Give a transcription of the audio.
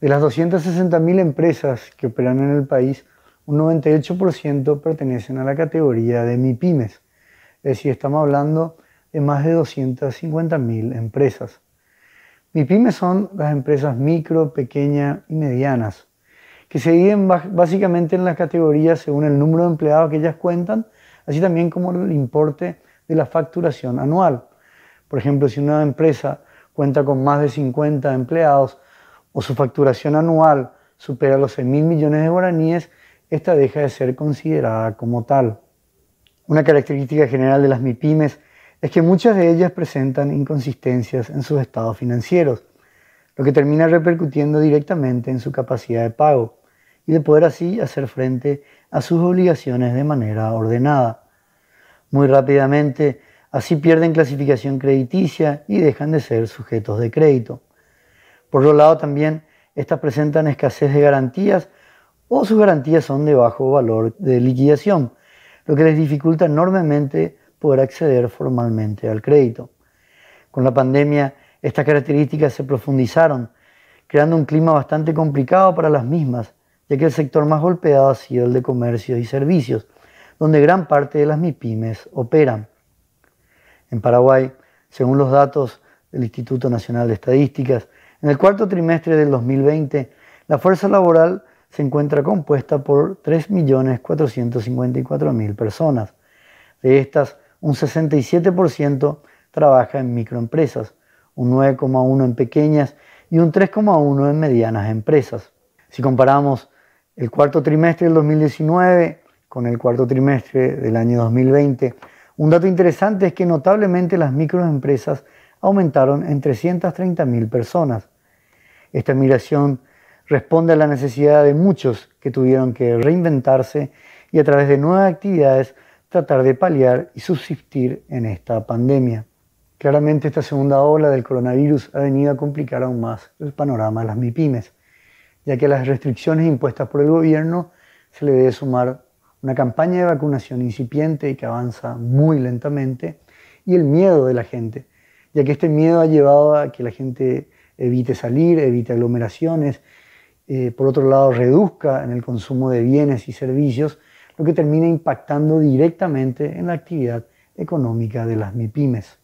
De las 260.000 empresas que operan en el país, un 98% pertenecen a la categoría de MIPIMES, es decir, estamos hablando de más de 250.000 empresas. MIPIMES son las empresas micro, pequeñas y medianas, que se dividen básicamente en las categorías según el número de empleados que ellas cuentan, así también como el importe de la facturación anual. Por ejemplo, si una empresa cuenta con más de 50 empleados o su facturación anual supera los 6 mil millones de guaraníes, esta deja de ser considerada como tal. Una característica general de las MIPIMES es que muchas de ellas presentan inconsistencias en sus estados financieros, lo que termina repercutiendo directamente en su capacidad de pago y de poder así hacer frente a sus obligaciones de manera ordenada. Muy rápidamente, así pierden clasificación crediticia y dejan de ser sujetos de crédito. Por otro lado, también estas presentan escasez de garantías o sus garantías son de bajo valor de liquidación, lo que les dificulta enormemente poder acceder formalmente al crédito. Con la pandemia, estas características se profundizaron, creando un clima bastante complicado para las mismas, ya que el sector más golpeado ha sido el de comercios y servicios, donde gran parte de las MIPIMES operan. En Paraguay, según los datos del Instituto Nacional de Estadísticas, en el cuarto trimestre del 2020, la fuerza laboral se encuentra compuesta por 3.454.000 personas. De estas, un 67% trabaja en microempresas, un 9,1% en pequeñas y un 3,1% en medianas empresas. Si comparamos el cuarto trimestre del 2019 con el cuarto trimestre del año 2020, un dato interesante es que notablemente las microempresas aumentaron en 330.000 personas. Esta migración responde a la necesidad de muchos que tuvieron que reinventarse y a través de nuevas actividades tratar de paliar y subsistir en esta pandemia. Claramente esta segunda ola del coronavirus ha venido a complicar aún más el panorama de las MIPIMES, ya que a las restricciones impuestas por el gobierno se le debe sumar una campaña de vacunación incipiente y que avanza muy lentamente, y el miedo de la gente, ya que este miedo ha llevado a que la gente evite salir, evite aglomeraciones, eh, por otro lado reduzca en el consumo de bienes y servicios, lo que termina impactando directamente en la actividad económica de las MIPIMES.